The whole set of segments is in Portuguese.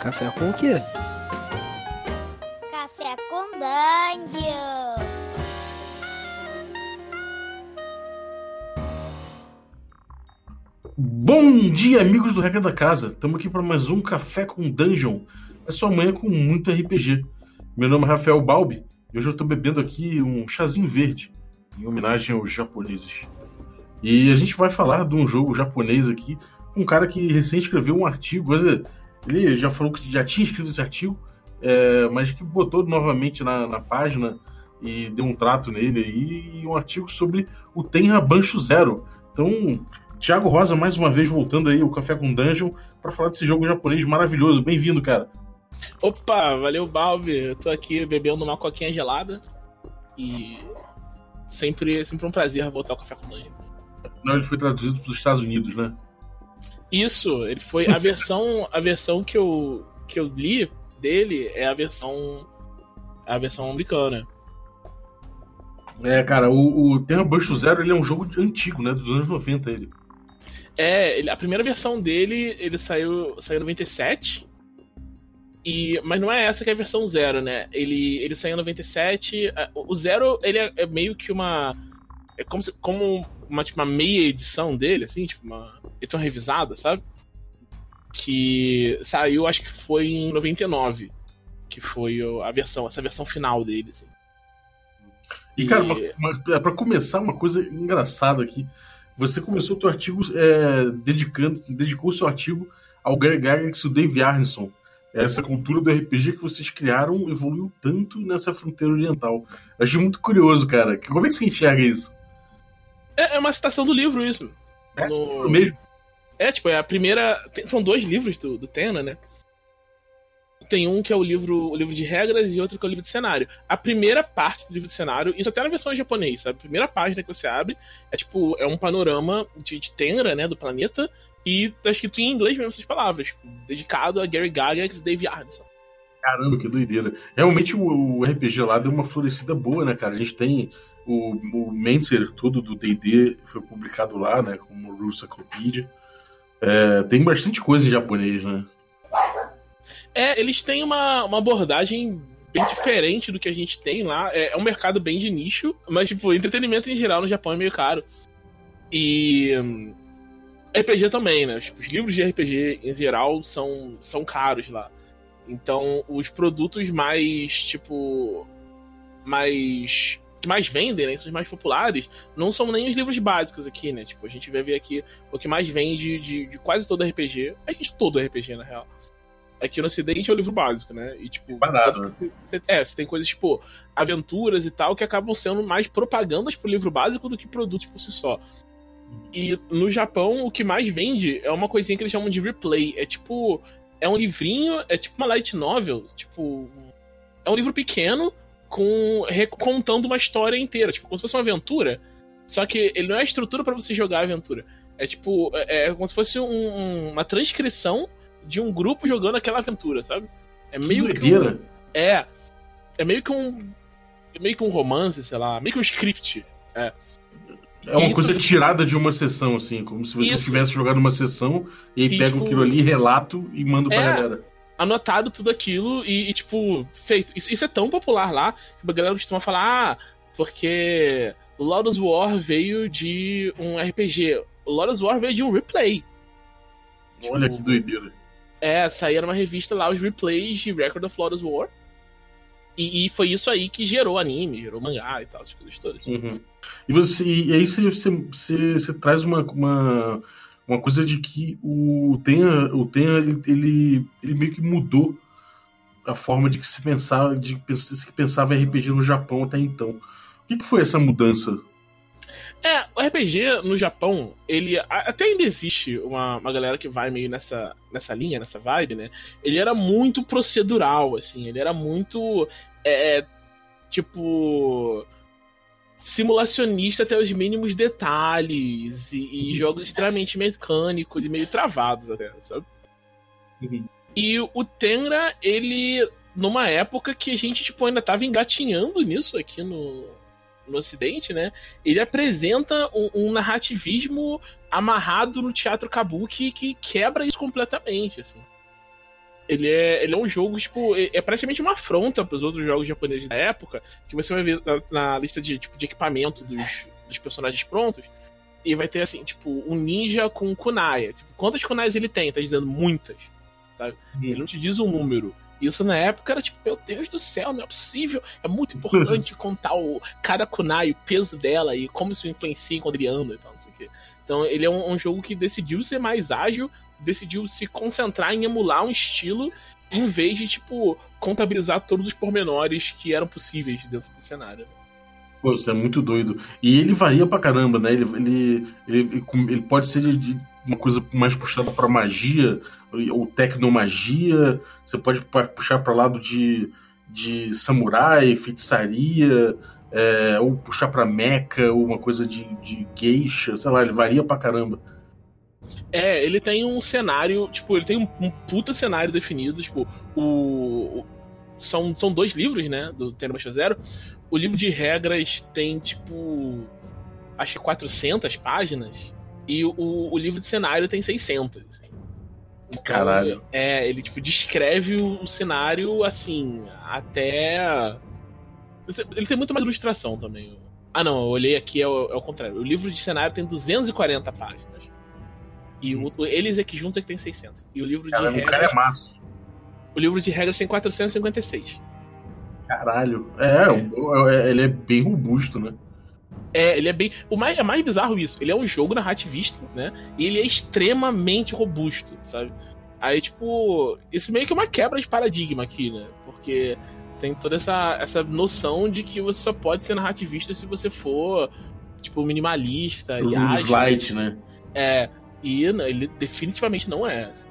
Café com o quê? Café com Dungeon. Bom dia, amigos do Regra da Casa. Estamos aqui para mais um Café com Dungeon. É sua manhã com muito RPG. Meu nome é Rafael Balbi e hoje eu estou bebendo aqui um chazinho verde, em homenagem aos japoneses. E a gente vai falar de um jogo japonês aqui, um cara que recém escreveu um artigo, coisa, ele já falou que já tinha escrito esse artigo, é, mas que botou novamente na, na, página e deu um trato nele aí, e um artigo sobre o Tenra Bancho Zero. Então, Thiago Rosa, mais uma vez voltando aí o Café com Dungeon para falar desse jogo japonês maravilhoso. Bem-vindo, cara. Opa, valeu, Balbi. Eu tô aqui bebendo uma coquinha gelada e sempre, sempre um prazer voltar ao Café com Dungeon. Não, ele foi traduzido para os Estados Unidos, né? Isso, ele foi a versão a versão que eu que eu li dele é a versão a versão americana. É, cara, o, o Bush Zero ele é um jogo antigo, né, dos anos 90 ele. É, ele, a primeira versão dele, ele saiu saiu em 97. E, mas não é essa que é a versão zero, né? Ele, ele saiu em 97. O zero, ele é, é meio que uma. É como, se, como uma, tipo, uma meia edição dele, assim, tipo, uma edição revisada, sabe? Que saiu, acho que foi em 99. Que foi a versão, essa versão final dele, assim. E, cara, para começar, uma coisa engraçada aqui. Você começou o seu artigo é, dedicando, dedicou o seu artigo ao Gary Gygax e o Dave Arneson. Essa cultura do RPG que vocês criaram evoluiu tanto nessa fronteira oriental. Eu achei muito curioso, cara. Como é que você enxerga isso? É, é uma citação do livro, isso. É, no... mesmo? É, tipo, é a primeira. São dois livros do, do Tena, né? Tem um que é o livro, o livro de regras e outro que é o livro de cenário. A primeira parte do livro de cenário, isso até na versão em japonês, sabe? A primeira página que você abre é tipo, é um panorama de, de Tenra, né, do planeta, e tá escrito em inglês mesmo essas palavras, tipo, dedicado a Gary Gygax e Dave Arneson. Caramba, que doideira. Realmente o, o, RPG lá deu uma florescida boa, né, cara? A gente tem o, o Menser todo do D&D foi publicado lá, né, como Rusaclopedia. É, tem bastante coisa em japonês, né? É, eles têm uma, uma abordagem bem diferente do que a gente tem lá. É, é um mercado bem de nicho, mas, tipo, entretenimento em geral no Japão é meio caro. E. Hum, RPG também, né? Tipo, os livros de RPG em geral são, são caros lá. Então, os produtos mais, tipo. Mais. Que mais vendem, né? São os mais populares, não são nem os livros básicos aqui, né? Tipo, a gente vai ver aqui o que mais vende de, de quase todo RPG. A gente todo RPG, na real aqui no Ocidente é o livro básico, né? E, tipo, Barato. Você, é, você tem coisas tipo aventuras e tal que acabam sendo mais propagandas pro livro básico do que produtos por si só. E no Japão, o que mais vende é uma coisinha que eles chamam de replay. É tipo. É um livrinho, é tipo uma light novel. Tipo. É um livro pequeno com contando uma história inteira. Tipo, como se fosse uma aventura. Só que ele não é a estrutura para você jogar a aventura. É tipo. É, é como se fosse um, uma transcrição de um grupo jogando aquela aventura, sabe? É meio que, que um, é é meio que um é meio que um romance, sei lá, meio que um script. É. É uma isso... coisa tirada de uma sessão, assim, como se você tivesse jogado uma sessão e aí pega tipo... aquilo ali, relato e manda pra é, galera. Anotado tudo aquilo e, e tipo, feito. Isso, isso, é tão popular lá que a galera costuma falar, ah, porque Lords War veio de um RPG. Lords War veio de um replay. Olha tipo, que doideira. É, saía numa revista lá os replays de Record of Lotus War. E, e, foi isso aí que gerou anime, gerou mangá e tal, essas coisas todas. Uhum. E, você, e aí você, você, você, você traz uma, uma, uma, coisa de que o Tenha, o Tenha ele, ele, ele, meio que mudou a forma de que se pensava, de que se pensava RPG no Japão até então. O que, que foi essa mudança? É, o RPG no Japão, ele até ainda existe uma, uma galera que vai meio nessa, nessa linha, nessa vibe, né? Ele era muito procedural, assim, ele era muito. É, tipo. Simulacionista até os mínimos detalhes e, e jogos extremamente mecânicos e meio travados até, sabe? Uhum. E o Tenra, ele. numa época que a gente, tipo, ainda tava engatinhando nisso aqui no, no Ocidente, né? Ele apresenta um, um narrativismo amarrado no teatro kabuki que quebra isso completamente, assim. Ele é, ele é um jogo, tipo, é, praticamente uma afronta para os outros jogos japoneses da época, que você vai ver na, na lista de, tipo, de equipamento dos, dos personagens prontos, e vai ter assim, tipo, um ninja com um kunai. Tipo, quantas kunais ele tem? Tá dizendo muitas. Sabe? Hum. Ele não te diz um número. Isso na época era tipo, meu Deus do céu, não é possível. É muito importante contar o cada kunai, o peso dela e como isso influencia quando ele anda e tal, não sei o quê. Então ele é um, um jogo que decidiu ser mais ágil, decidiu se concentrar em emular um estilo em vez de, tipo, contabilizar todos os pormenores que eram possíveis dentro do cenário. Pô, isso é muito doido. E ele varia pra caramba, né? Ele, ele, ele, ele pode ser de, uma coisa mais puxada pra magia, ou tecnomagia. Você pode puxar para lado de, de samurai, feitiçaria, é, ou puxar para mecha, ou uma coisa de, de geisha, sei lá, ele varia pra caramba. É, ele tem um cenário, tipo, ele tem um, um puta cenário definido, tipo, o, o, são, são dois livros, né, do Tenebaixa Zero. O livro de regras tem, tipo, acho que 400 páginas, e o, o livro de cenário tem 600. Assim. Então, Caralho. É, ele, tipo, descreve o, o cenário, assim, até... Ele tem muito mais ilustração também. Ah, não, eu olhei aqui, é o, é o contrário. O livro de cenário tem 240 páginas. E o, eles aqui juntos é que tem 600. E o livro Caramba, de regras. O cara é massa. O livro de regras tem 456. Caralho. É, é, ele é bem robusto, né? É, ele é bem. O mais, é mais bizarro isso. Ele é um jogo narrativista, né? E ele é extremamente robusto, sabe? Aí, tipo, isso meio que é uma quebra de paradigma aqui, né? Porque tem toda essa, essa noção de que você só pode ser narrativista se você for, tipo, minimalista e ágil. light, né? É. E ele definitivamente não é. Assim.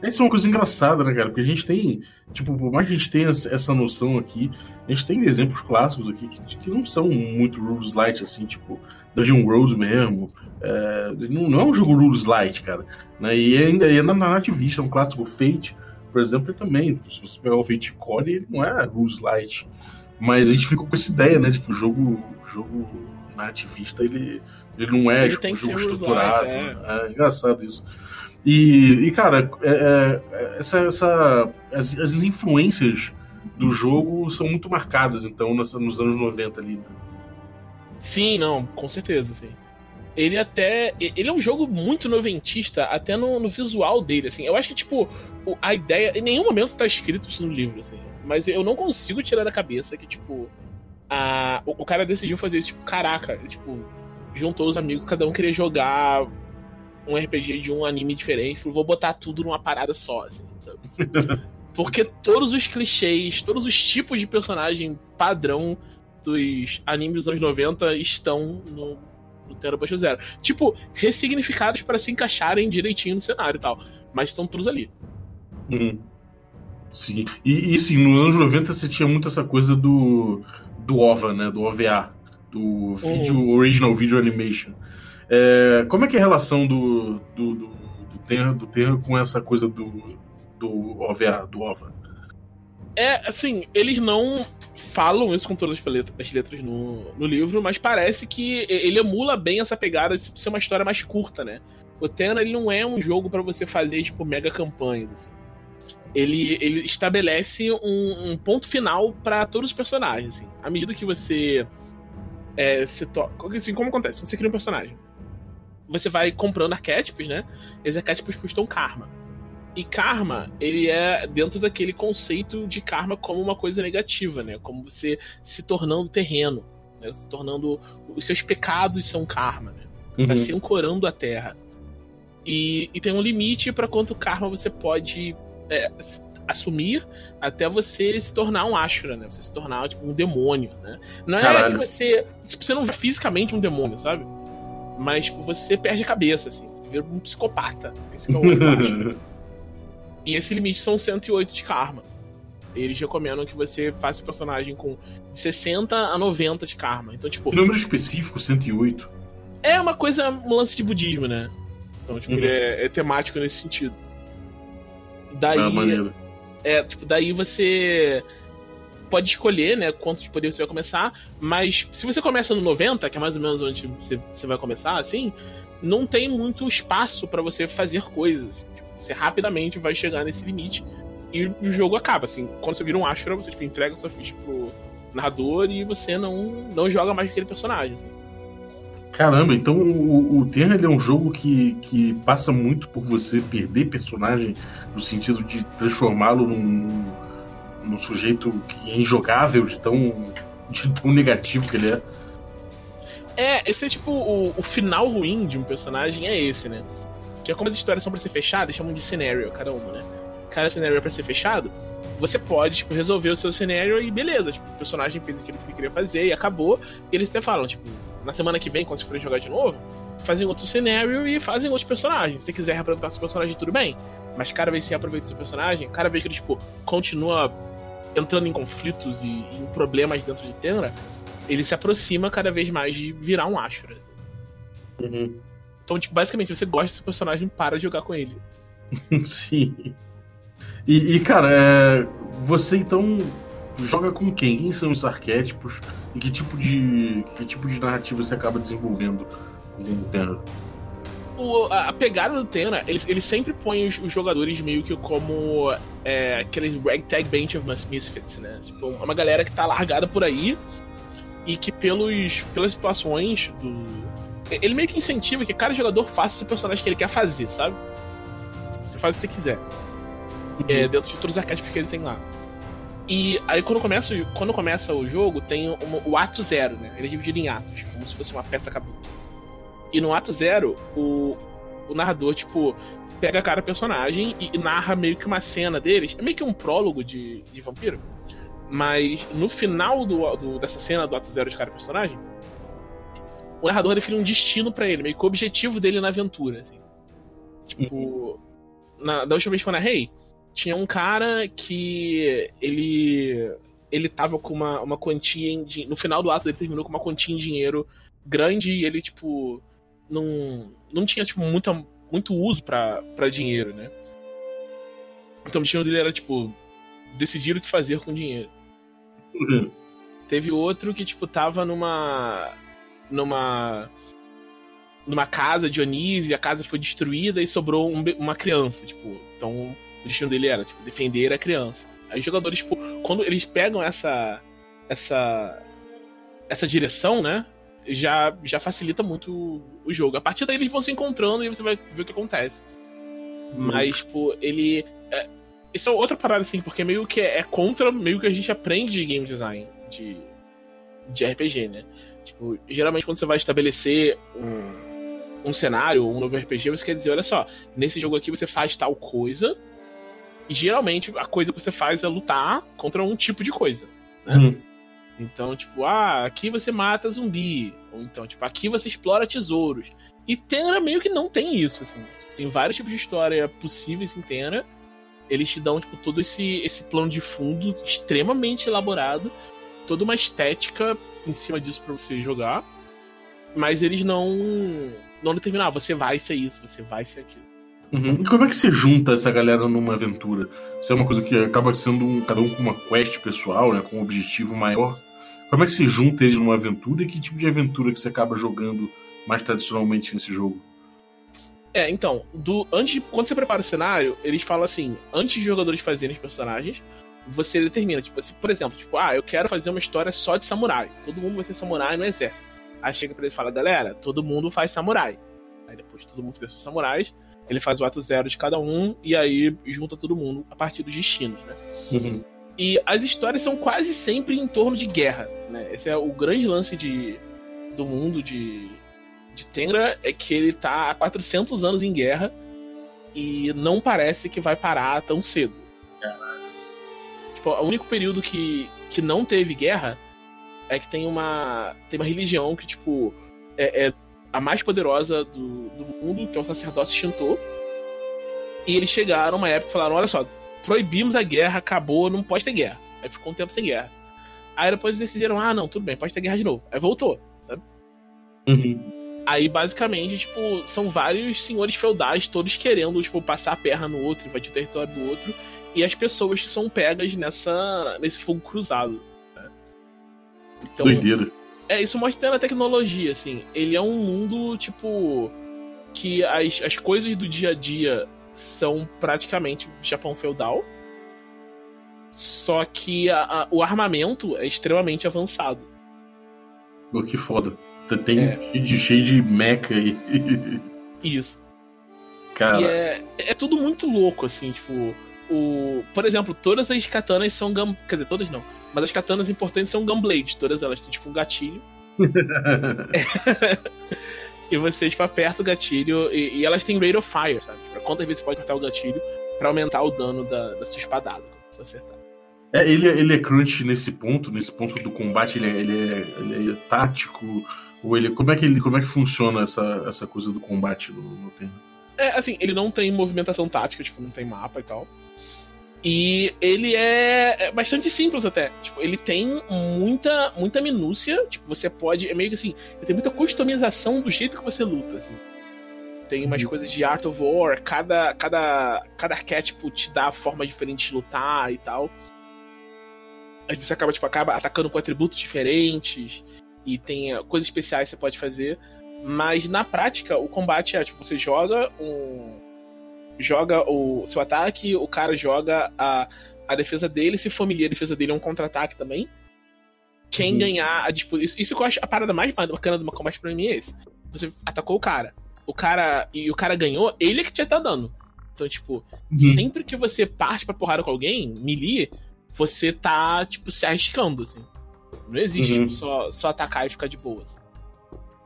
Essa é uma coisa engraçada, né, cara? Porque a gente tem, tipo, por mais que a gente tenha essa noção aqui, a gente tem exemplos clássicos aqui que, que não são muito rules light, assim, tipo, Dungeon World mesmo. É, não, não, é um jogo rules light, cara. Né? E ainda é na nativista, é um clássico Fate, por exemplo, ele também. Se você pegar o Fate Core, ele não é rules light. Mas a gente ficou com essa ideia, né, de que o jogo, jogo nativista, ele ele não é ele tipo, jogo estruturado. é. é. engraçado isso. E, e cara, é, é, essa, essa, as, as, influências do jogo são muito marcadas, então, nessa, nos anos 90 ali. Né? Sim, não, com certeza, sim. Ele até. Ele é um jogo muito noventista, até no, no visual dele, assim. Eu acho que, tipo, a ideia. Em nenhum momento tá escrito isso no livro, assim. Mas eu não consigo tirar da cabeça que, tipo. A, o, o cara decidiu fazer isso, tipo, caraca, tipo juntou os amigos, cada um queria jogar um RPG de um anime diferente. Falou, vou botar tudo numa parada só, assim, sabe? Porque todos os clichês, todos os tipos de personagem padrão dos animes dos anos 90 estão no, no Terra Zero. Tipo, ressignificados para se encaixarem direitinho no cenário e tal. Mas estão todos ali. Uhum. Sim. E, e sim, nos anos 90 você tinha muito essa coisa do, do OVA, né? Do OVA do vídeo. Original Video Animation. É, como é que é a relação do, do, do, do, Terra, do Terra com essa coisa do, do OVA, do OVA? É, assim, eles não falam isso com todas as letras, as letras no, no livro, mas parece que ele emula bem essa pegada de ser uma história mais curta, né? O Terra, ele não é um jogo para você fazer, tipo, mega campanhas, assim. Ele, ele estabelece um, um ponto final para todos os personagens, assim. À medida que você é, se to... assim, como acontece? Você cria um personagem. Você vai comprando arquétipos, né? Esses arquétipos custam karma. E karma, ele é dentro daquele conceito de karma como uma coisa negativa, né? Como você se tornando terreno, né? se tornando. Os seus pecados são karma, né? Você tá uhum. se ancorando a terra. E, e tem um limite para quanto karma você pode é, assumir até você se tornar um Ashura, né? Você se tornar tipo, um demônio, né? Não Caralho. é que você. Você não vê fisicamente um demônio, sabe? Mas tipo, você perde a cabeça, assim. Você vira um psicopata. Esse é o E esse limite são 108 de karma. Eles recomendam que você faça o personagem com 60 a 90 de karma. Então, tipo. Que número específico, 108? É uma coisa, um lance de budismo, né? Então, tipo, uhum. ele é, é, temático nesse sentido. Daí. Ah, é, tipo, daí você pode escolher, né, quantos poderes você vai começar, mas se você começa no 90, que é mais ou menos onde você, você vai começar, assim, não tem muito espaço para você fazer coisas. Tipo, Você rapidamente vai chegar nesse limite e o jogo acaba, assim. Quando você vira um Ashura, você tipo, entrega sua ficha pro narrador e você não, não joga mais aquele personagem, assim. Caramba, então o, o Terra é um jogo que, que passa muito por você perder personagem no sentido de transformá-lo num, num sujeito que é injogável, de tão, de tão negativo que ele é. É, esse é tipo o, o final ruim de um personagem é esse, né? Que é como as histórias são pra ser fechadas, chamam de cenário cada uma, né? Cada cenário é pra ser fechado, você pode, tipo, resolver o seu cenário e beleza, tipo, o personagem fez aquilo que ele queria fazer e acabou, e eles até falam, tipo, na semana que vem, quando vocês forem jogar de novo, fazem outro cenário e fazem outros personagens. Se você quiser reaproveitar seu personagem, tudo bem. Mas cada vez que você reaproveita seu personagem, cada vez que ele, tipo, continua entrando em conflitos e, em problemas dentro de Tenra, ele se aproxima cada vez mais de virar um Ashura. Uhum. Então, tipo, basicamente, você gosta do seu personagem para de jogar com ele. Sim. E, e cara, é... você então joga com quem? Quem são os arquétipos? E que tipo de, que tipo de narrativa você acaba desenvolvendo no Terra? O, a, pegada do Tena, ele, ele sempre põe os, os, jogadores meio que como é, aqueles ragtag bench of misfits, né? Tipo, uma galera que tá largada por aí e que pelos, pelas situações do. Ele meio que incentiva que cada jogador faça o personagem que ele quer fazer, sabe? Você faz o que você quiser. É, uhum. dentro de todos os arquétipos que ele tem lá. E aí quando começa, quando começa o jogo, tem o ato zero, né? Ele é dividido em atos, como se fosse uma peça cabuta. E no ato zero, o, o narrador, tipo, pega cada personagem e, e narra meio que uma cena deles. É meio que um prólogo de, de vampiro. Mas no final do, do, dessa cena do ato zero de cada personagem, o narrador define um destino para ele, meio que o objetivo dele na aventura, assim. Tipo, na, da última vez que eu narrei, tinha um cara que ele ele tava com uma, uma quantia em, no final do ato ele terminou com uma quantia em dinheiro grande e ele tipo não não tinha tipo muita, muito uso para dinheiro, né? Então o destino dele era tipo decidir o que fazer com o dinheiro. Uhum. Teve outro que tipo tava numa numa numa casa de Dionísio, a casa foi destruída e sobrou um, uma criança, tipo, então o destino dele era, tipo, defender a criança. Aí os jogadores, tipo, quando eles pegam essa. essa. essa direção, né? Já, já facilita muito o jogo. A partir daí eles vão se encontrando e você vai ver o que acontece. Hum. Mas, tipo, ele. É, isso é outra parada, assim, porque meio que é, é contra meio que a gente aprende de game design de, de RPG, né? Tipo, geralmente quando você vai estabelecer um, um cenário um novo RPG, você quer dizer, olha só, nesse jogo aqui você faz tal coisa, e geralmente a coisa que você faz é lutar contra um tipo de coisa, né? Uhum. Então, tipo, ah, aqui você mata zumbi. Ou então, tipo, aqui você explora tesouros. E Tenra meio que não tem isso, assim. Tem vários tipos de história possíveis em Tenra. Eles te dão, tipo, todo esse, esse plano de fundo extremamente elaborado. Toda uma estética em cima disso para você jogar. Mas eles não. Não determinam, ah, você vai ser isso, você vai ser aquilo. Uhum. E como é que você junta essa galera numa aventura? Se é uma coisa que acaba sendo um, cada um com uma quest pessoal, né, com um objetivo maior. Como é que você junta eles numa aventura e que tipo de aventura que você acaba jogando mais tradicionalmente nesse jogo? É, então, do, antes de, quando você prepara o cenário, eles falam assim, antes de jogadores fazerem os personagens, você determina, tipo assim, por exemplo, tipo, ah, eu quero fazer uma história só de samurai. Todo mundo vai ser samurai no exército. Aí chega pra ele e fala, galera, todo mundo faz samurai. Aí depois todo mundo fez seus samurais, ele faz o ato zero de cada um e aí junta todo mundo a partir dos destinos, né? Uhum. E as histórias são quase sempre em torno de guerra, né? Esse é o grande lance de, do mundo de, de Tengra, é que ele tá há 400 anos em guerra e não parece que vai parar tão cedo. Tipo, o único período que, que não teve guerra é que tem uma, tem uma religião que, tipo, é, é a mais poderosa do, do mundo, que é o sacerdócio Shinto. E eles chegaram uma época e falaram: olha só, proibimos a guerra, acabou, não pode ter guerra. Aí ficou um tempo sem guerra. Aí depois decidiram: ah, não, tudo bem, pode ter guerra de novo. Aí voltou, sabe? Uhum. Aí, basicamente, tipo, são vários senhores feudais, todos querendo, tipo, passar a perna no outro, invadir o território do outro, e as pessoas que são pegas nessa, nesse fogo cruzado. Né? Então, Doideira. É, isso mostra a tecnologia, assim. Ele é um mundo, tipo. Que as, as coisas do dia a dia são praticamente Japão feudal. Só que a, a, o armamento é extremamente avançado. Pô, que foda. Tem é. cheio, de, cheio de mecha e. Isso. Cara. É, é tudo muito louco, assim, tipo. O, por exemplo, todas as katanas são gun, Quer dizer, todas não. Mas as katanas importantes são gunblade. Todas elas têm tipo um gatilho. e você para tipo, perto do gatilho. E, e, elas têm rate of fire, sabe? Tipo, quantas vezes você pode apertar o gatilho para aumentar o dano da, da sua espadada quando você acertar. É, ele, é, ele é crunch nesse ponto, nesse ponto do combate, ele é, ele é, ele é tático, ou ele. Como é que ele. Como é que funciona essa, essa coisa do combate no, no terreno? É, assim, ele não tem movimentação tática, tipo, não tem mapa e tal. E ele é, é bastante simples até. Tipo, ele tem muita, muita minúcia. Tipo, você pode. É meio que assim, ele tem muita customização do jeito que você luta, assim. Tem umas uhum. coisas de Art of War, cada, cada, cada arquétipo te dá forma diferente de lutar e tal. Aí você acaba, tipo, acaba atacando com atributos diferentes. E tem uh, coisas especiais que você pode fazer. Mas na prática, o combate é, tipo, você joga um. Joga o seu ataque, o cara joga a, a defesa dele. Se familiar, a defesa dele é um contra-ataque também. Quem uhum. ganhar a disputa. Isso, isso que eu acho a parada mais bacana do combate pra mim é esse. Você atacou o cara. O cara. E o cara ganhou, ele é que te tá dando. Então, tipo, uhum. sempre que você parte pra porrada com alguém, melee, você tá, tipo, se arriscando, assim. Não existe uhum. só, só atacar e ficar de boa. Assim.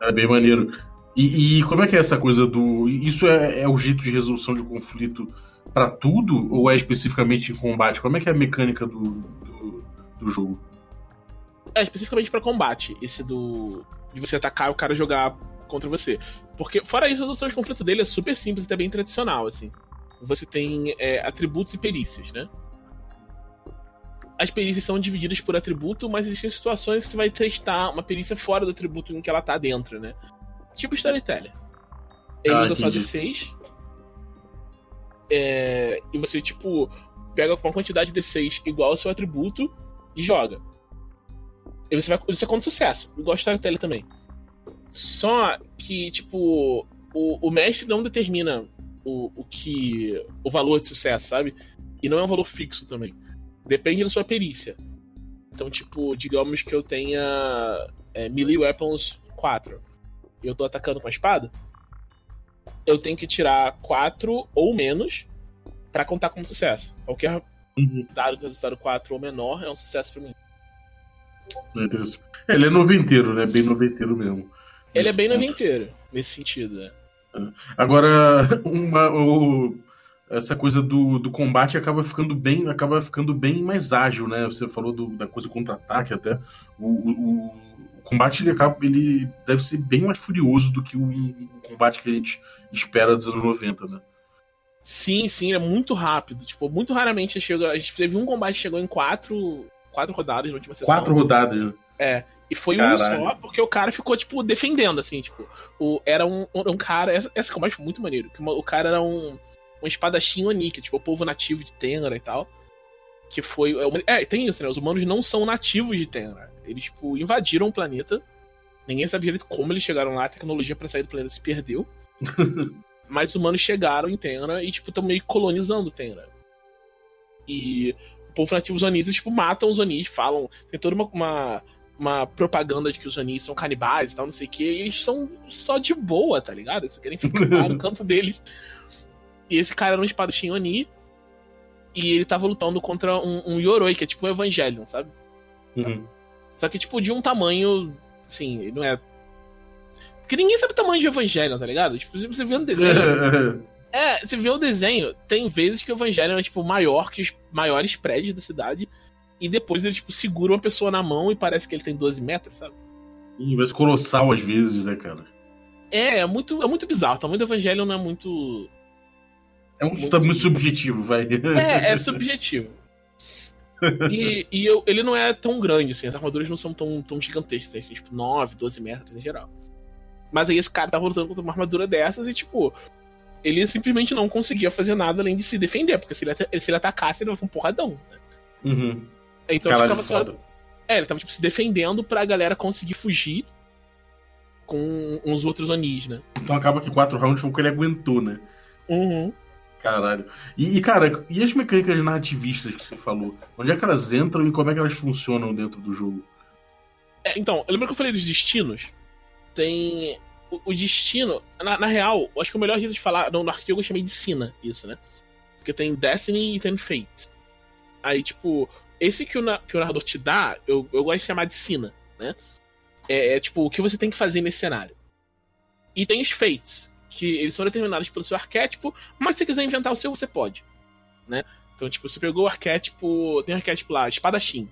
É bem maneiro. E, e, como é que é essa coisa do. Isso é, é o jeito de resolução de conflito para tudo? Ou é especificamente em combate? Como é que é a mecânica do, do, do jogo? É especificamente para combate, esse do. de você atacar e o cara jogar contra você. Porque, fora isso, a resolução de conflito dele é super simples e até bem tradicional, assim. Você tem é, atributos e perícias, né? as perícias são divididas por atributo, mas existem situações que você vai testar uma perícia fora do atributo em que ela tá dentro, né? Tipo Storyteller. Ele ah, usa entendi. só de 6. É, e você, tipo, pega com uma quantidade de 6 igual ao seu atributo e joga. E você vai. Isso é com sucesso, igual Storyteller também. Só que, tipo, o, o mestre não determina o, o que. o valor de sucesso, sabe? E não é um valor fixo também. Depende da sua perícia. Então, tipo, digamos que eu tenha é, melee weapons 4 e eu tô atacando com a espada, eu tenho que tirar 4 ou menos para contar como sucesso. Qualquer uhum. dado com resultado 4 ou menor é um sucesso para mim. É, ele é noventeiro, né? Bem noventeiro mesmo. Ele é bem ponto. noventeiro, nesse sentido, né? Agora, uma, o, essa coisa do, do combate acaba ficando bem acaba ficando bem mais ágil, né? Você falou do, da coisa contra-ataque até. O, o, o, combate ele acaba ele deve ser bem mais furioso do que o, o, combate que a gente espera dos anos 90, né? Sim, sim, é muito rápido. Tipo, muito raramente chega. A gente teve um combate que chegou em quatro, quatro rodadas na última sessão. Quatro rodadas. Né? É. E foi Caralho. um só, porque o cara ficou, tipo, defendendo, assim, tipo. O, era um, um cara. Essa combate foi muito maneiro. Que o cara era um um espadachim Oni, que é tipo o povo nativo de Tenra e tal. Que foi. É, é, tem isso, né? Os humanos não são nativos de Tenra. Eles, tipo, invadiram o planeta. Ninguém sabe direito como eles chegaram lá, a tecnologia para sair do planeta se perdeu. Mas os humanos chegaram em Tenra e, tipo, estão meio colonizando Tenra. E o povo nativo Onis, tipo, matam os Onis, falam. Tem toda uma, uma, uma, propaganda de que os Onis são canibais e tal, não sei o que. E eles são só de boa, tá ligado? Eles querem ficar no canto deles. E esse cara era um espadachim Oni. E ele tava lutando contra um, um Yoroi, que é tipo um Evangelion, sabe? Uhum. Só que, tipo, de um tamanho. Assim, não é. Porque ninguém sabe o tamanho de Evangelion, tá ligado? Tipo, você vê no desenho. é, você vê o desenho, tem vezes que o Evangelion é, tipo, maior que os maiores prédios da cidade. E depois ele, tipo, segura uma pessoa na mão e parece que ele tem 12 metros, sabe? Sim, mas colossal às vezes, né, cara? É, é muito, é muito bizarro. O tamanho do Evangelion não é muito é um muito, muito subjetivo, vai. É, é subjetivo. E, e eu, ele não é tão grande, assim, as armaduras não são tão, tão gigantescas, assim, tipo 9, 12 metros em geral. Mas aí esse cara tava lutando contra uma armadura dessas e, tipo, ele simplesmente não conseguia fazer nada além de se defender, porque se ele, se ele atacasse, ele ia um porradão. Né? Uhum. Então ele tava só. É, ele tava tipo, se defendendo pra galera conseguir fugir com uns outros Onis, né? Então acaba que quatro rounds foi o que ele aguentou, né? Uhum. Caralho. E, cara, e as mecânicas narrativistas que você falou? Onde é que elas entram e como é que elas funcionam dentro do jogo? É, então, lembra que eu falei dos destinos? Tem. O, o destino, na, na, real, acho que o melhor jeito de falar. No, no artigo eu chamei de Sina, isso, né? Porque tem Destiny e tem Fate. Aí, tipo, esse que o, que o narrador te dá, eu, eu gosto de chamar de Sina, né? É, é, tipo o que você tem que fazer nesse cenário. E tem os Fates, que eles são determinados pelo seu arquétipo, mas se você quiser inventar o seu, você pode, né? Então, tipo, você pegou o arquétipo. Tem um arquétipo lá, espadachim.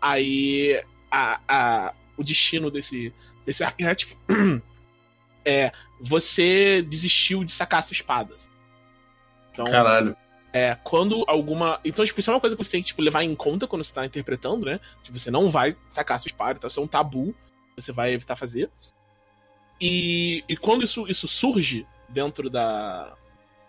Aí a, a, o destino desse, desse arquétipo é você desistiu de sacar sua espada. Então, Caralho. É, quando alguma. Então, tipo, isso é uma coisa que você tem que tipo, levar em conta quando você tá interpretando, né? Que você não vai sacar sua espada, então isso é um tabu você vai evitar fazer. E, e quando isso, isso surge dentro da.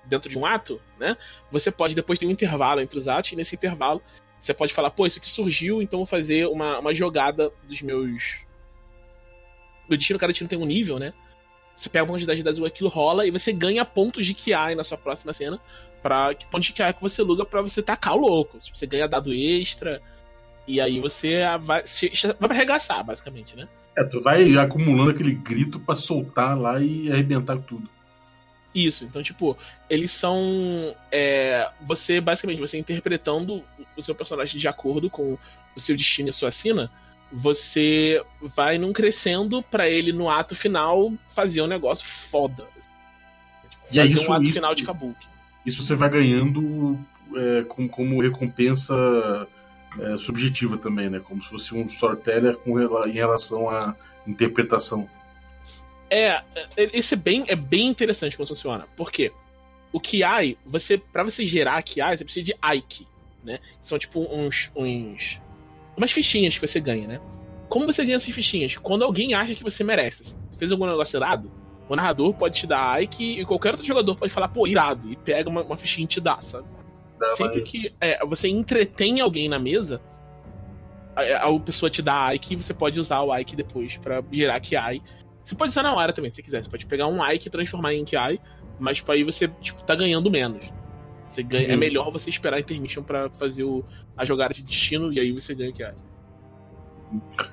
dentro de um ato, né? Você pode depois ter um intervalo entre os atos, e nesse intervalo você pode falar, pô, isso aqui surgiu, então vou fazer uma, uma jogada dos meus. Meu destino, cada destino tem um nível, né? Você pega uma quantidade de dados, aquilo rola, e você ganha pontos de QI na sua próxima cena. Pra, pontos de QI que você luga pra você tacar o louco. Tipo, você ganha dado extra, e aí você vai, se, vai arregaçar, basicamente, né? É, tu vai acumulando aquele grito para soltar lá e arrebentar tudo. Isso, então, tipo, eles são. É, você, basicamente, você interpretando o seu personagem de acordo com o seu destino e a sua sina, você vai num crescendo para ele no ato final fazer um negócio foda. Tipo, e é isso, um ato isso, final de Kabuki. Isso você vai ganhando é, com, como recompensa é, subjetiva também, né? Como se fosse um storyteller com, em relação à interpretação. É, é, esse é bem, é bem interessante como funciona. Por quê? O Kiai, você, para você gerar Kiai, você precisa de Aiki, né? São tipo uns, uns. umas fichinhas que você ganha, né? Como você ganha essas fichinhas? Quando alguém acha que você merece. Você fez algum negócio errado, o narrador pode te dar Aiki e qualquer outro jogador pode falar, pô, irado, e pega uma, uma fichinha e te dá, sabe? Não, Sempre mas... que é, você entretém alguém na mesa, a, a pessoa te dá Aiki e você pode usar o Aiki depois para gerar Kiai você pode usar na hora também, se quiser. Você pode pegar um Ike e transformar em Ki, mas tipo, aí você tipo, tá ganhando menos. Você ganha, é uhum. É melhor você esperar a intermission para fazer o, a jogada de destino e aí você ganha Ki.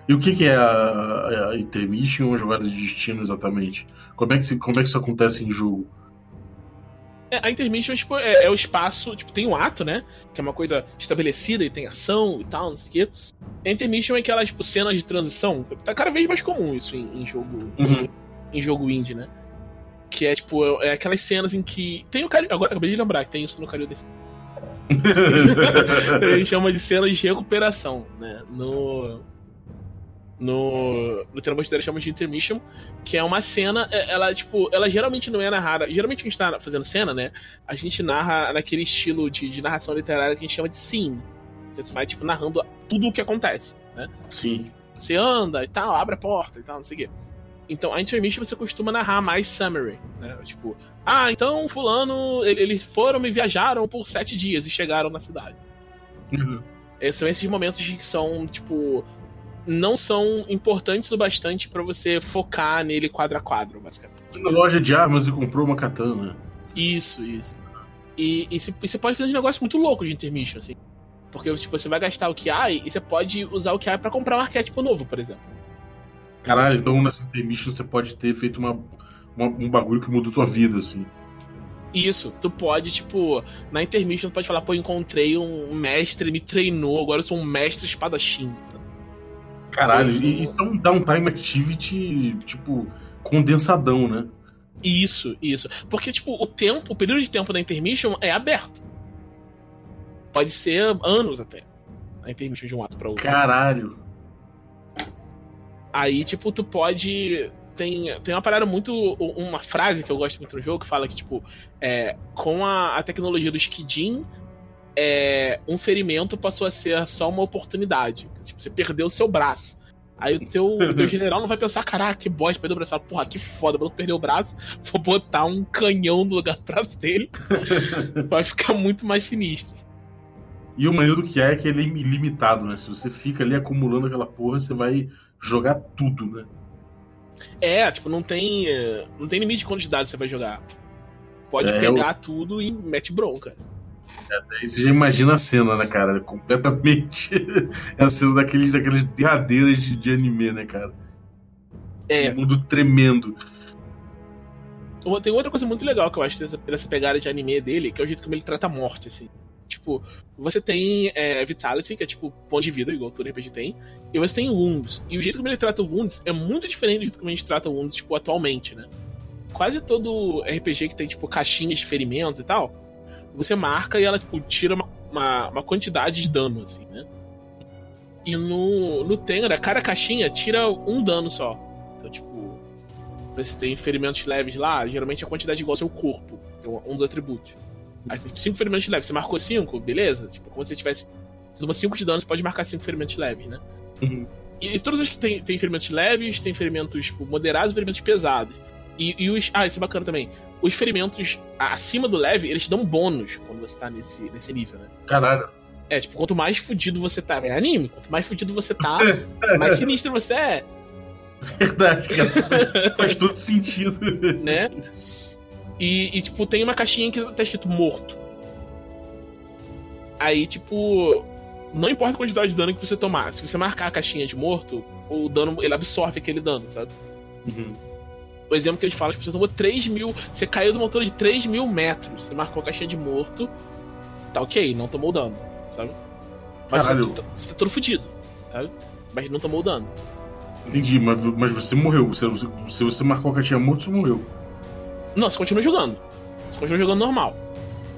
E o que, que é a, a intermission ou a jogada de destino exatamente? Como é, que, como é que isso acontece em jogo? É, a intermission tipo, é, é, o espaço, tipo, tem um ato, né? Que é uma coisa estabelecida e tem ação e tal, não sei o quê. A intermission é aquela, tipo, cena de transição. Tá cada vez mais comum isso em, em jogo. Uhum. Em jogo indie, né? Que é, tipo, é aquelas cenas em que. Tem o Cario. Agora acabei de lembrar que tem isso no Cario desse. Ele chama de cenas de recuperação, né? No no, no Termo Brasileiro chama de intermission, que é uma cena, é, ela, tipo, ela geralmente não é narrada. Geralmente a gente tá fazendo cena, né? A gente narra naquele estilo de, de narração literária que a gente chama de scene. Que você vai, tipo, narrando tudo o que acontece, né? Sim. Você anda e tal, abre a porta e tal, não sei o quê. Então, a intermission você costuma narrar mais summary, né? Tipo, ah, então fulano, eles foram e viajaram por sete dias e chegaram na cidade. Uhum. Esses são esses momentos que são, tipo, não são importantes o bastante para você focar nele quadro a quadro, basicamente. Na loja de armas e comprou uma katana. Isso, isso. E, e, você, pode fazer um negócio muito louco de intermission, assim. Porque tipo, você vai gastar o Kiai e você pode usar o Kiai para comprar um arquétipo novo, por exemplo. Caralho, então nessa intermission você pode ter feito uma, uma, um bagulho que mudou tua vida, assim. Isso, tu pode, tipo, na intermission tu pode falar, pô, encontrei um mestre, me treinou, agora eu sou um mestre espadachim. Caralho, e então dá um time activity, tipo, condensadão, né? Isso, isso. Porque, tipo, o tempo, o período de tempo da intermission é aberto. Pode ser anos até. A intermission de um ato pra outro. Caralho. Aí, tipo, tu pode. Tem, tem uma parada muito. Uma frase que eu gosto muito no jogo que fala que, tipo, é, com a, a tecnologia do Skidin, é, um ferimento passou a ser só uma oportunidade. Tipo, você perdeu o seu braço. Aí o teu, o teu general não vai pensar, caraca, que bosta, perdeu o braço. Fala, porra, que foda, o perdeu o braço, vou botar um canhão no lugar do braço dele. vai ficar muito mais sinistro. E o maneiro do que é é que ele é ilimitado, né? Se você fica ali acumulando aquela porra, você vai jogar tudo, né? É, tipo, não tem. Não tem limite de quantidade que você vai jogar. pode É, pegar tudo e mete bronca. Aí você já imagina a cena, né, cara? Completamente. É a cena daqueles, daqueles derradeiras de, de anime, né, cara? É. Um mundo tremendo. Tem outra coisa muito legal que eu acho dessa, dessa pegada de anime dele, que é o jeito como ele trata a morte, assim. Tipo, você tem é, Vitality, que é tipo ponto de vida, igual todo RPG tem, e você tem Wounds. E o jeito como ele trata o Wounds é muito diferente do jeito como a gente trata o Wounds, tipo, atualmente, né? Quase todo RPG que tem, tipo, caixinhas de ferimentos e tal, você marca e ela, tipo, tira uma, uma, uma quantidade de dano, assim, né? E no, no Tenra, cada caixinha tira um dano só. Então, tipo, você tem ferimentos leves lá, geralmente a quantidade é igual ao seu corpo, é um dos atributos. Aí você tem 5 ferimentos leves, você marcou 5, beleza? Tipo, como se você tivesse. Se toma 5 de dano, você pode marcar 5 ferimentos leves, né? Uhum. E, e todos os que tem, tem ferimentos leves, tem ferimentos tipo, moderados e ferimentos pesados. E, e os. Ah, isso é bacana também. Os ferimentos acima do leve, eles te dão bônus quando você tá nesse, nesse nível, né? Caralho. É, tipo, quanto mais fudido você tá. É anime, quanto mais fudido você tá, mais sinistro você é. Verdade, cara. Faz todo sentido. né? E, e, tipo, tem uma caixinha que tá escrito morto. Aí, tipo, não importa a quantidade de dano que você tomar, se você marcar a caixinha de morto, o dano, ele absorve aquele dano, sabe? Uhum. O exemplo que eles falam que você tomou 3 mil, você caiu de uma altura de 3 mil metros, você marcou a caixinha de morto, tá ok, não tomou dano, sabe? Mas você, Caralho. tá- você tá todo fudido, sabe? Mas não tomou dano. Entendi, mas, mas você morreu. Você, você- se você marcou a caixinha morto, você morreu. Não, você continua jogando. Você continua jogando normal.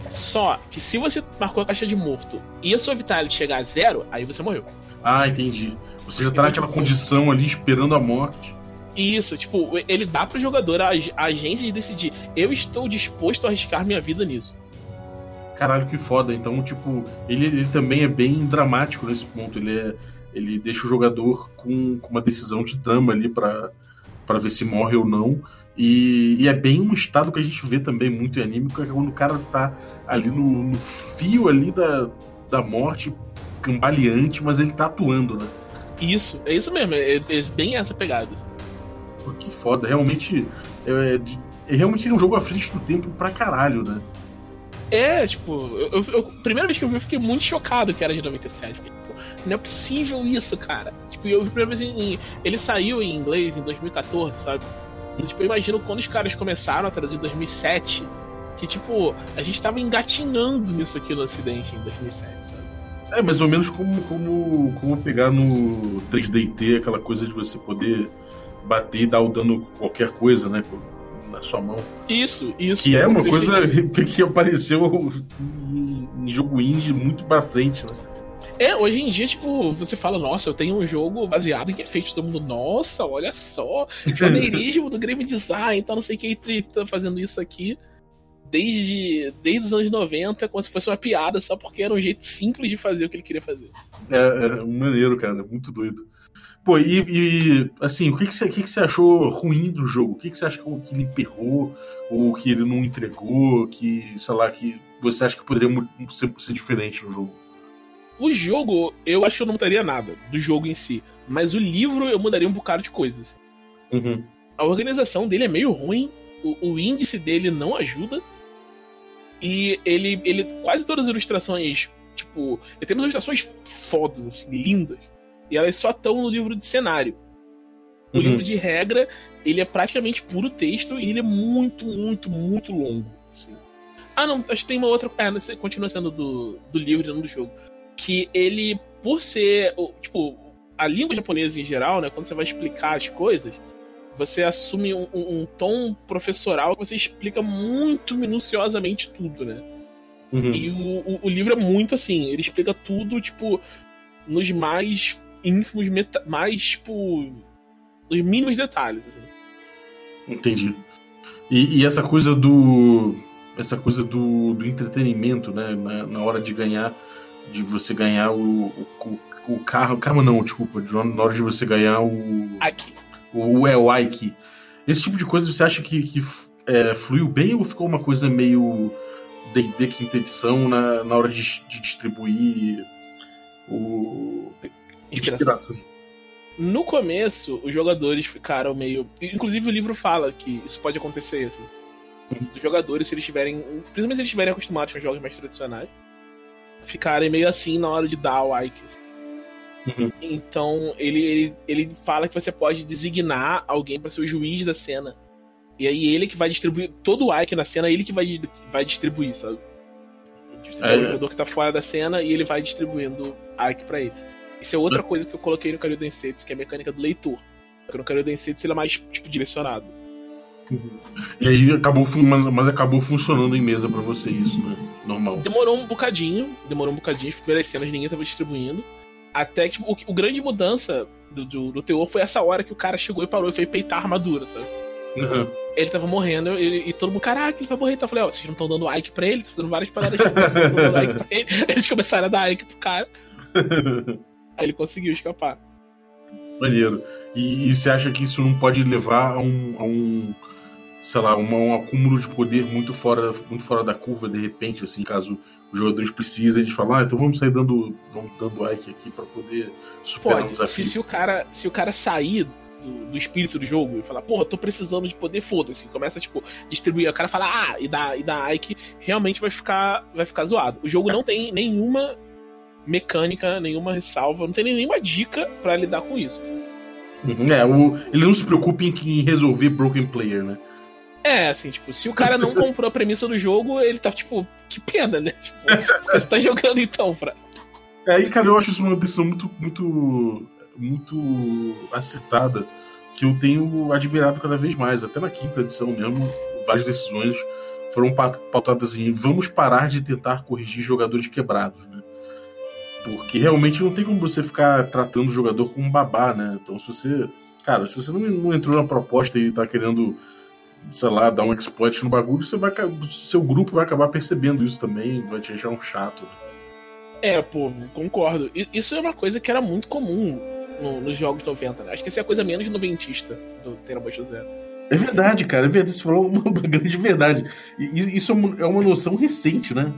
Só que se você marcou a caixa de morto e a sua vitality chegar a zero, aí você morreu. Ah, entendi. Você já tá naquela condição ali esperando a morte. Isso, tipo, ele dá pro jogador a, a agência de decidir. Eu estou disposto a arriscar minha vida nisso. Caralho, que foda. Então, tipo, ele, ele também é bem dramático nesse ponto. Ele, é, ele deixa o jogador com, com uma decisão de drama ali pra, pra ver se morre ou não. E, e é bem um estado que a gente vê também muito em anime, que é quando o cara tá ali no, no fio ali da, da morte, cambaleante, mas ele tá atuando, né? Isso, é isso mesmo, é, é bem essa pegada. Pô, que foda. Realmente, é, de- é realmente um jogo à frente do tempo pra caralho, né? É, tipo, eu, eu- primeira vez que eu vi, eu fiquei muito chocado que era de 97. Fiquei, pô, não é possível isso, cara. Tipo, eu vi a primeira vez em. Ele saiu em inglês em 2014, sabe? E, tipo, eu imagino quando os caras começaram a traduzir em 2007, que, tipo, a gente tava engatinhando nisso aqui no Ocidente em 2007, sabe? É mais ou menos como, como, como pegar no 3DT aquela coisa de você poder bater e dar o dano qualquer coisa, né? Na sua mão. Isso, isso. Que é uma coisa achei- que apareceu em em jogo indie muito pra frente, né? É, hoje em dia, tipo, você fala, nossa, eu tenho um jogo baseado em efeitos. Todo mundo, nossa, olha só, pioneirismo do game design, então não sei quem tá fazendo isso aqui desde, desde os anos 90, como se fosse uma piada, só porque era um jeito simples de fazer o que ele queria fazer. É, é maneiro, cara. Muito doido. Pô, e, e, assim, o que, que, você, o que, que você achou ruim do jogo? O que, que você acha que ele emperrou? Ou que ele não entregou? Que, sei lá, que você acha que poderia ser, ser diferente no jogo? O jogo, eu acho que eu não mudaria nada do jogo em si, mas o livro eu mudaria um bocado de coisas. Uhum. A organização dele é meio ruim, o, o índice dele não ajuda. E ele, ele. Quase todas as ilustrações, tipo. Ele tem umas ilustrações fodas, assim, lindas. E elas só estão no livro de cenário. O Uhum. livro de regra, ele é praticamente puro texto e ele é muito, muito, muito longo. assim. Ah, não, acho que tem uma outra. Não sei, continua sendo do, do livro e não do jogo. Que ele, por ser. Tipo, a língua japonesa em geral, né? Quando você vai explicar as coisas, você assume um, um- um tom professoral que você explica muito minuciosamente tudo, né? Uhum. E o, o, o livro é muito assim, ele explica tudo, tipo, nos mais ínfimos, mais, tipo, nos mínimos detalhes. Assim. Entendi. E, e essa coisa do. Essa coisa do, do entretenimento, né? Na, na hora de ganhar. De você ganhar o, o, o carro. Carro não, desculpa. de- Na hora de você ganhar o. Aqui. O é, o Ike. Esse tipo de coisa você acha que, que é, fluiu bem ou ficou uma coisa meio D&D quinta edição na, na hora de, de distribuir o... Inspiração. No começo, os jogadores ficaram meio. Inclusive, o livro fala que isso pode acontecer, assim. dos jogadores, se eles tiverem. Principalmente se eles estiverem acostumados com jogos mais tradicionais, ficarem meio assim na hora de dar o Ike. Uhum. Então ele, ele, ele fala que você pode designar alguém para ser o juiz da cena. E aí ele que vai distribuir todo o Ike na cena, ele que vai, vai distribuir, sabe? Você é, o jogador que tá fora da cena e ele vai distribuindo Ike pra ele. Isso é outra coisa que eu coloquei no Kario Densetsu, que é a mecânica do leitor. Porque no Kario Densetsu ele é mais, tipo, direcionado. E aí acabou, mas acabou funcionando em mesa para você isso, né? Normal. Demorou um bocadinho, demorou um bocadinho, as primeiras cenas ninguém tava distribuindo. Até que, tipo, o, o grande mudança do, do, do, teor foi essa hora que o cara chegou e parou e foi peitar a armadura, sabe? Uhum. Ele tava morrendo ele, e todo mundo, caraca, ele vai morrer. Então eu falei, ó, oh, vocês não estão dando like pra ele, estão dando várias paradas dando like pra ele. Eles começaram a dar like pro cara. Ele conseguiu escapar. Maneiro. E, e, você acha que isso não pode levar a um, a um sei lá, uma, um acúmulo de poder muito fora, muito fora da curva, de repente, assim, caso os jogadores precisem de falar, ah, então vamos sair dando, vamos dando Ike aqui para poder superar Pode. o desafio. Se, se, o cara, se o cara sair do, do, espírito do jogo e falar, porra, tô precisando de poder, foda-se. Começa, tipo, distribuir. O cara fala, ah, e da, e da Ike realmente vai ficar, vai ficar zoado. O jogo não tem nenhuma mecânica, nenhuma ressalva, não tem nenhuma dica para lidar com isso. Uhum, é, o, ele não se preocupa em, em resolver broken player, né? É, assim, tipo, se o cara não comprou a premissa do jogo, ele tá, tipo, que pena, né? Tipo, você tá jogando então pra. É, aí, cara, eu acho isso uma decisão muito, muito, muito acertada, que eu tenho admirado cada vez mais. Até na quinta edição mesmo, várias decisões foram pautadas em vamos parar de tentar corrigir jogadores quebrados, né? Porque realmente não tem como você ficar tratando o jogador como um babá, né? Então, se você. Cara, se você não, não entrou na proposta e tá querendo sei lá, dar um exploit no bagulho, você vai, seu grupo vai acabar percebendo isso também, vai te achar um chato. Né? É, pô, concordo. Isso é uma coisa que era muito comum no, nos jogos 90, né? Acho que essa é a coisa menos noventista do Terabyte Zero. É verdade, cara, é verdade. Você falou uma grande verdade. E isso é uma noção recente, né?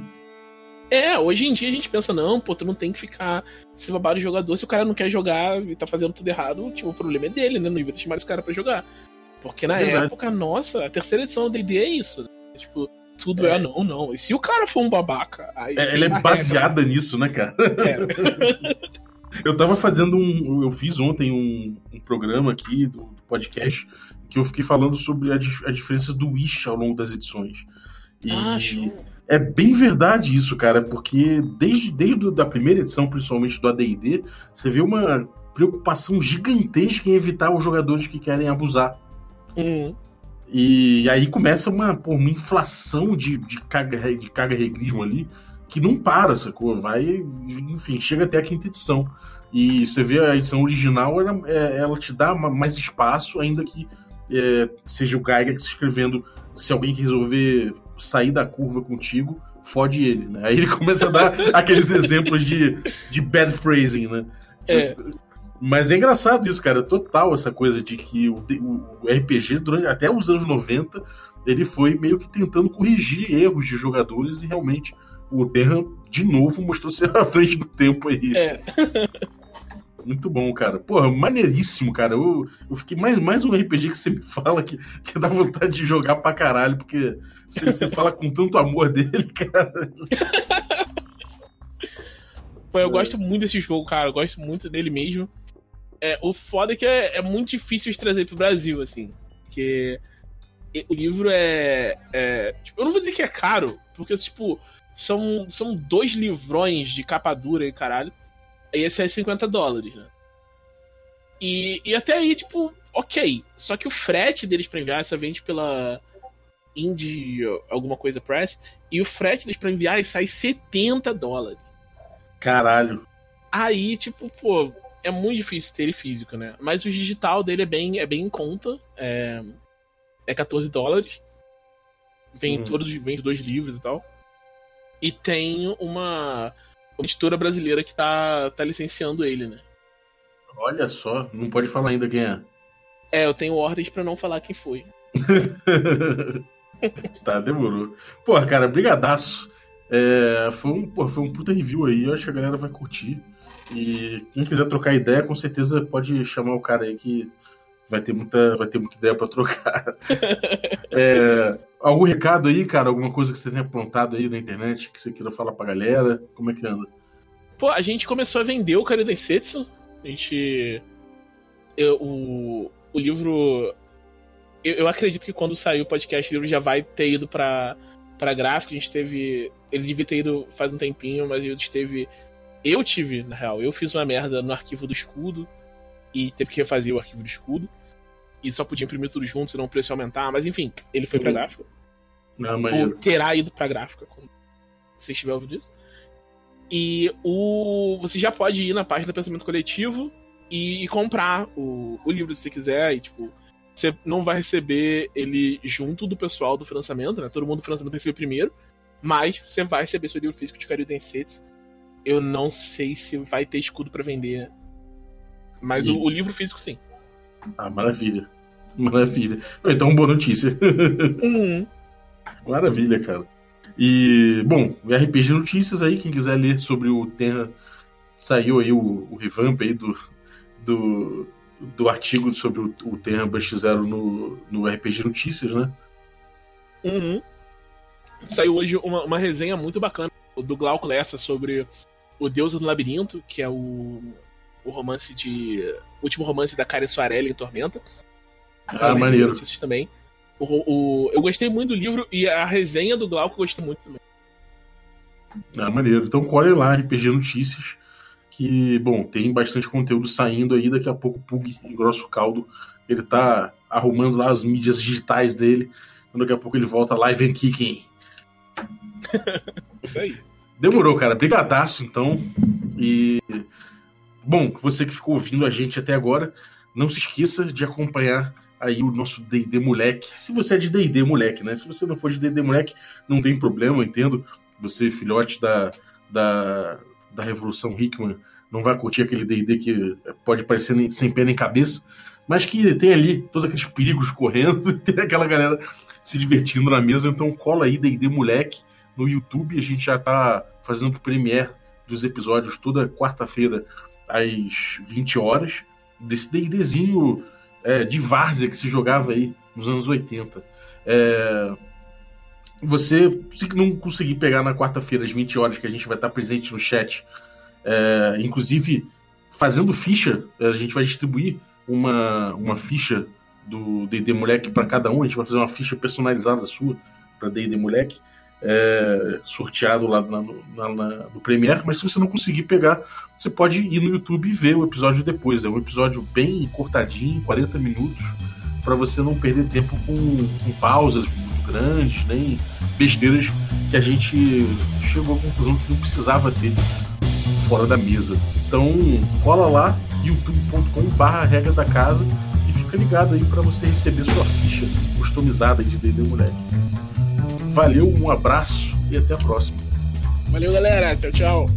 É, hoje em dia a gente pensa, não, pô, tu não tem que ficar se babar o jogador. Se o cara não quer jogar e tá fazendo tudo errado, tipo, o problema é dele, né? Não devia chamar esse cara pra jogar. Porque na Verdade. época, nossa, a terceira edição do D&D é isso. Né? Tipo, tudo é. é não, não. E se o cara for um babaca... Aí é, ela é baseada regra. nisso, né, cara? É. eu tava fazendo um... Eu fiz ontem um, um programa aqui do, do, podcast que eu fiquei falando sobre a, a diferença do Wish ao longo das edições. E... Ah, É bem verdade isso, cara, porque desde, desde a primeira edição, principalmente do AD&D, você vê uma preocupação gigantesca em evitar os jogadores que querem abusar. Uhum. E aí começa uma, pô, uma inflação de, de, carga, de carga regrismo ali que não para, sacou? Vai, enfim, chega até a quinta edição. E você vê a edição original, ela, é, ela te dá mais espaço, ainda que é, seja o Gygax escrevendo se alguém resolver sair da curva contigo, fode ele, né? Aí ele começa a dar aqueles exemplos de, de bad phrasing, né? É. Mas é engraçado isso, cara. Total essa coisa de que o, o RPG, durante, até os anos 90, ele foi meio que tentando corrigir erros de jogadores e realmente o Terra, de novo, mostrou ser à frente do tempo aí. É. Muito bom, cara. Porra, maneiríssimo, cara. Eu, eu fiquei mais, mais um RPG que você me fala que, que dá vontade de jogar pra caralho, porque você, você fala com tanto amor dele, cara. Pô, eu gosto muito desse jogo, cara. Eu gosto muito dele mesmo. É, o foda é que é, é, muito difícil de trazer pro Brasil, assim. Porque o livro é. é tipo, eu não vou dizer que é caro, porque, tipo, são, são dois livrões de capa dura e caralho. E esse é 50 dólares, né? E, e até aí, tipo, ok. Só que o frete deles pra enviar, essa vende pela Indie alguma coisa Press, e o frete deles pra enviar sai 70 dólares. Caralho. Aí, tipo, pô, é muito difícil ter ele físico, né? Mas o digital dele é bem, é bem em conta. É, é 14 dólares. Vem uhum. todos vem os dois livros e tal. E tem uma, uma editora brasileira que tá, tá licenciando ele, né? Olha só, não pode falar ainda quem é. É, eu tenho ordens para não falar quem foi. tá, demorou. Pô, cara, brigadaço. É, foi, um, pô, foi um puta review aí, eu acho que a galera vai curtir. E quem quiser trocar ideia, com certeza pode chamar o cara aí que vai ter muita, vai ter muita ideia para trocar. é, algum recado aí, cara? Alguma coisa que você tenha apontado aí na internet que você queira falar pra galera? Como é que anda? Pô, a gente começou a vender o Karen Densetsu. A gente. Eu, o, o livro. Eu, eu, acredito que quando sair o podcast, o livro já vai ter ido pra, pra gráfica. A gente teve. Ele devia ter ido faz um tempinho, mas gente teve. Eu tive, na real, eu fiz uma merda no arquivo do escudo e teve que refazer o arquivo do escudo. E só podia imprimir tudo junto, senão o preço ia aumentar. Mas enfim, ele foi pra uhum. gráfica. Não, Ou terá ido pra gráfica, quando você estiver ouvindo isso. E o você já pode ir na página do Pensamento Coletivo e, e comprar o, o livro se você quiser. E, tipo, você não vai receber ele junto do pessoal do financiamento, né? Todo mundo do financiamento recebe primeiro. Mas você vai receber seu livro físico de Karyu Densetsu. Eu não sei se vai ter escudo para vender. Mas e... o, o, livro físico, sim. Ah, maravilha. Maravilha. Então, boa notícia. Uhum. Maravilha, cara. E, bom, RPG Notícias aí, quem quiser ler sobre o Terra, saiu aí o, o revamp aí do, do, do artigo sobre o, o Terra Bust Zero no, no RPG Notícias, né? Uhum. Saiu hoje uma, uma resenha muito bacana do Glauco Lessa sobre o Deus do Labirinto, que é o, o romance de. O último romance da Karen Soarelli em Tormenta. Ah, maneiro. Também. O, o, eu gostei muito do livro e a resenha do Glauco eu gostei muito também. Ah, maneiro. Então colhe lá, RPG Notícias, que, bom, tem bastante conteúdo saindo aí. Daqui a pouco o Pug, em grosso caldo, ele tá arrumando lá as mídias digitais dele. Então daqui a pouco ele volta live and kicking. Isso aí. Demorou, cara. Brigadaço, então. E. Bom, você que ficou ouvindo a gente até agora, não se esqueça de acompanhar aí o nosso D&D moleque. Se você é de D&D moleque, né? Se você não for de D&D moleque, não tem problema, eu entendo. Você, filhote da, da, da Revolução Hickman, não vai curtir aquele D&D que pode parecer sem pé nem cabeça, mas que tem ali todos aqueles perigos correndo, tem aquela galera se divertindo na mesa, então cola aí D&D moleque no YouTube, a gente já tá fazendo o premiere dos episódios toda quarta-feira às 20 horas, desse D&Dzinho é, de várzea que se jogava aí nos anos 80. É, você, se não conseguir pegar na quarta-feira às 20 horas que a gente vai estar presente no chat, é, inclusive fazendo ficha, é, a gente vai distribuir uma, uma ficha do D&D Moleque para cada um, a gente vai fazer uma ficha personalizada sua para D&D Moleque, é, sorteado lá na, na, na, no Premiere, mas se você não conseguir pegar, você pode ir no YouTube e ver o episódio depois. É um episódio bem cortadinho, 40 minutos, para você não perder tempo com, com, pausas muito grandes, nem besteiras que a gente chegou à conclusão que não precisava ter fora da mesa. Então, cola lá, youtube.com/barra regra da casa e fica ligado aí para você receber sua ficha customizada de D&D Moleque. Valeu, um abraço e até a próxima. Valeu, galera. Tchau, tchau.